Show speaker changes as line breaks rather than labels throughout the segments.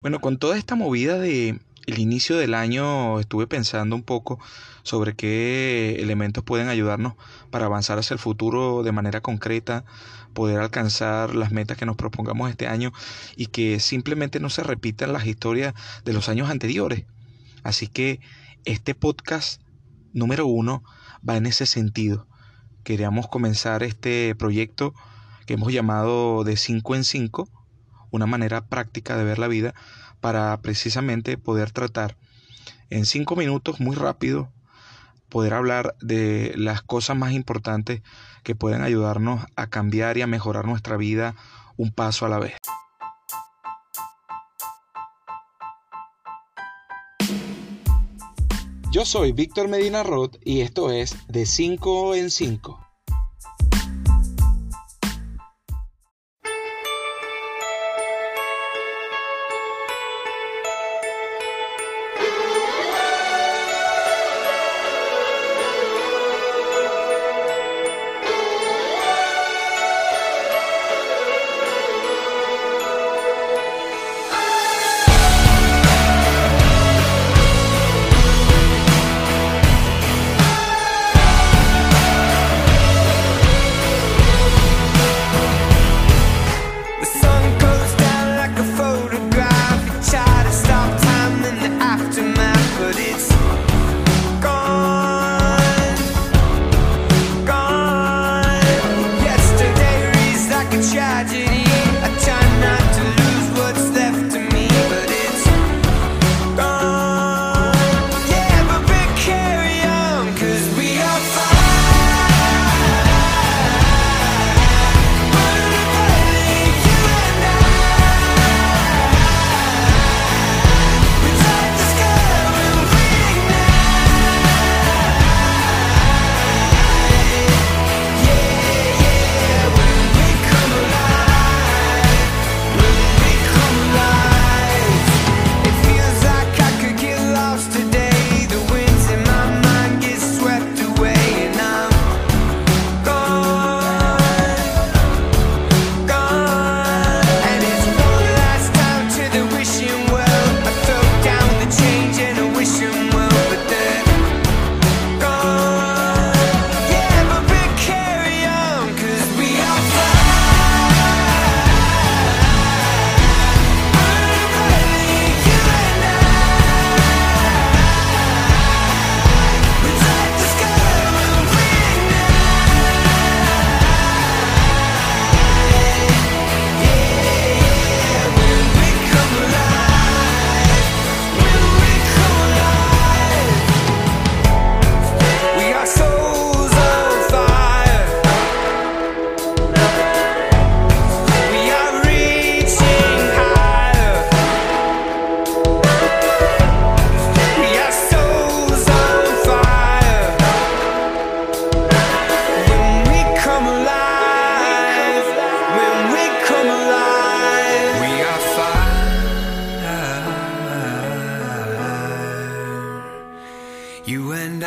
Bueno, con toda esta movida de el inicio del año estuve pensando un poco sobre qué elementos pueden ayudarnos para avanzar hacia el futuro de manera concreta, poder alcanzar las metas que nos propongamos este año y que simplemente no se repitan las historias de los años anteriores. Así que este podcast número uno va en ese sentido. Queríamos comenzar este proyecto que hemos llamado de 5 en 5 una manera práctica de ver la vida para precisamente poder tratar en cinco minutos muy rápido poder hablar de las cosas más importantes que pueden ayudarnos a cambiar y a mejorar nuestra vida un paso a la vez. Yo soy Víctor Medina Roth y esto es De 5 en 5.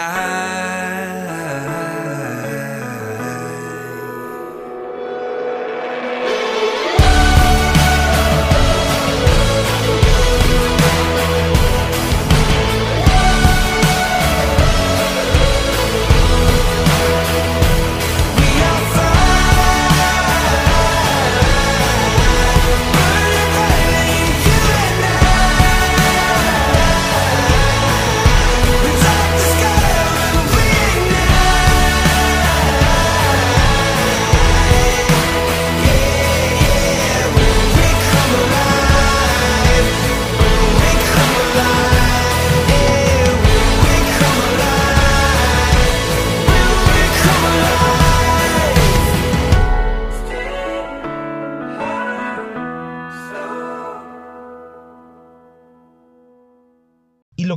Lo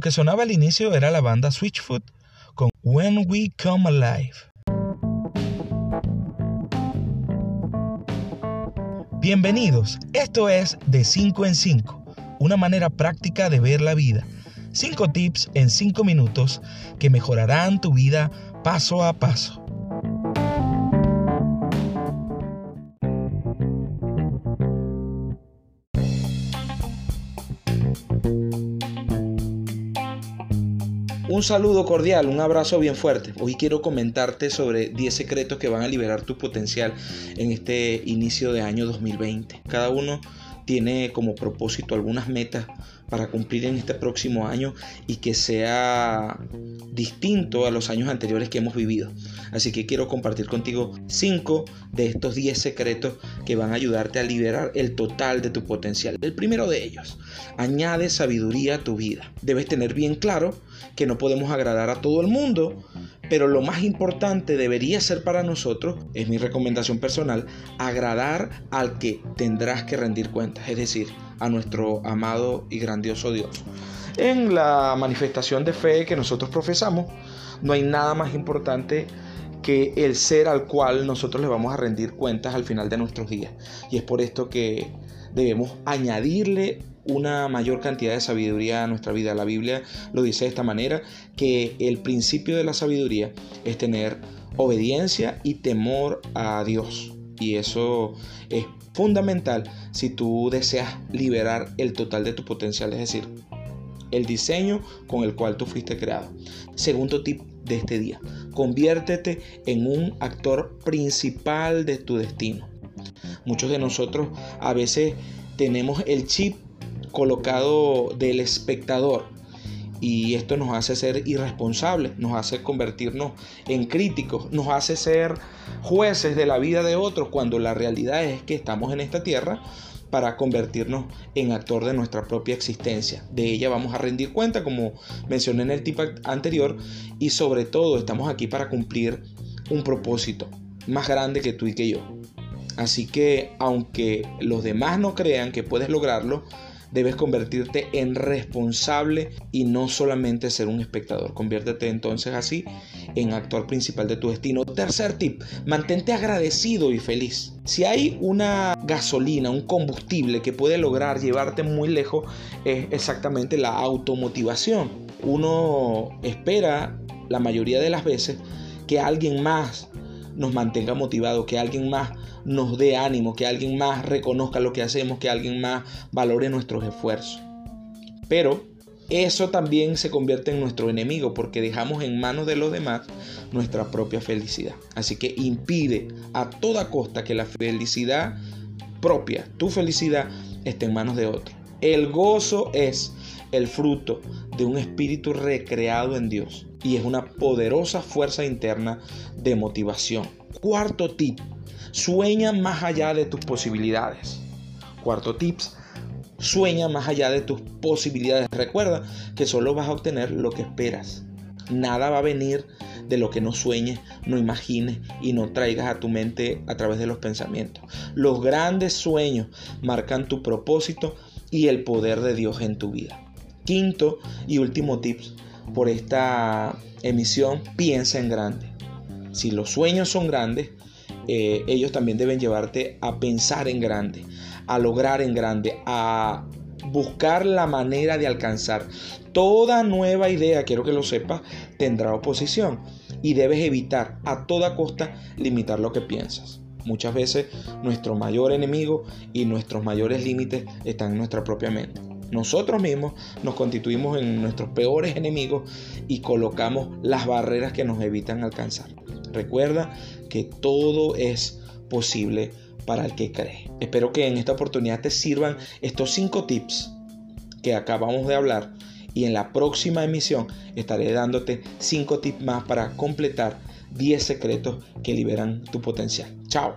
que sonaba al inicio era la banda Switchfoot con When We Come Alive. Bienvenidos, esto es De 5 en 5, una manera práctica de ver la vida. 5 tips en 5 minutos que mejorarán tu vida paso a paso.
Un saludo cordial, un abrazo bien fuerte. Hoy quiero comentarte sobre 10 secretos que van a liberar tu potencial en este inicio de año 2020. Cada uno tiene como propósito algunas metas para cumplir en este próximo año y que sea distinto a los años anteriores que hemos vivido. Así que quiero compartir contigo 5 de estos 10 secretos que van a ayudarte a liberar el total de tu potencial. El primero de ellos, añade sabiduría a tu vida. Debes tener bien claro que no podemos agradar a todo el mundo, pero lo más importante debería ser para nosotros, es mi recomendación personal, agradar al que tendrás que rendir cuentas, es decir, a nuestro amado y grandioso Dios. En la manifestación de fe que nosotros profesamos, no hay nada más importante que el ser al cual nosotros le vamos a rendir cuentas al final de nuestros días. Y es por esto que debemos añadirle una mayor cantidad de sabiduría a nuestra vida. La Biblia lo dice de esta manera, que el principio de la sabiduría es tener obediencia y temor a Dios. Y eso es fundamental si tú deseas liberar el total de tu potencial, es decir, el diseño con el cual tú fuiste creado. Segundo tip de este día, conviértete en un actor principal de tu destino. Muchos de nosotros a veces tenemos el chip colocado del espectador. Y esto nos hace ser irresponsables, nos hace convertirnos en críticos, nos hace ser jueces de la vida de otros cuando la realidad es que estamos en esta tierra para convertirnos en actor de nuestra propia existencia. De ella vamos a rendir cuenta, como mencioné en el tip anterior, y sobre todo estamos aquí para cumplir un propósito más grande que tú y que yo. Así que aunque los demás no crean que puedes lograrlo, debes convertirte en responsable y no solamente ser un espectador. Conviértete entonces así en actor principal de tu destino. Tercer tip, mantente agradecido y feliz. Si hay una gasolina, un combustible que puede lograr llevarte muy lejos, es exactamente la automotivación. Uno espera la mayoría de las veces que alguien más nos mantenga motivados, que alguien más nos dé ánimo, que alguien más reconozca lo que hacemos, que alguien más valore nuestros esfuerzos. Pero eso también se convierte en nuestro enemigo porque dejamos en manos de los demás nuestra propia felicidad. Así que impide a toda costa que la felicidad propia, tu felicidad, esté en manos de otro. El gozo es el fruto de un espíritu recreado en Dios y es una poderosa fuerza interna de motivación. Cuarto tip, sueña más allá de tus posibilidades. Cuarto tips, sueña más allá de tus posibilidades. Recuerda que solo vas a obtener lo que esperas. Nada va a venir de lo que no sueñes, no imagines y no traigas a tu mente a través de los pensamientos. Los grandes sueños marcan tu propósito y el poder de Dios en tu vida. Quinto y último tips por esta emisión, piensa en grande. Si los sueños son grandes, eh, ellos también deben llevarte a pensar en grande, a lograr en grande, a buscar la manera de alcanzar. Toda nueva idea, quiero que lo sepas, tendrá oposición y debes evitar a toda costa limitar lo que piensas. Muchas veces nuestro mayor enemigo y nuestros mayores límites están en nuestra propia mente. Nosotros mismos nos constituimos en nuestros peores enemigos y colocamos las barreras que nos evitan alcanzar. Recuerda que todo es posible para el que cree. Espero que en esta oportunidad te sirvan estos cinco tips que acabamos de hablar y en la próxima emisión estaré dándote cinco tips más para completar 10 secretos que liberan tu potencial. Chao.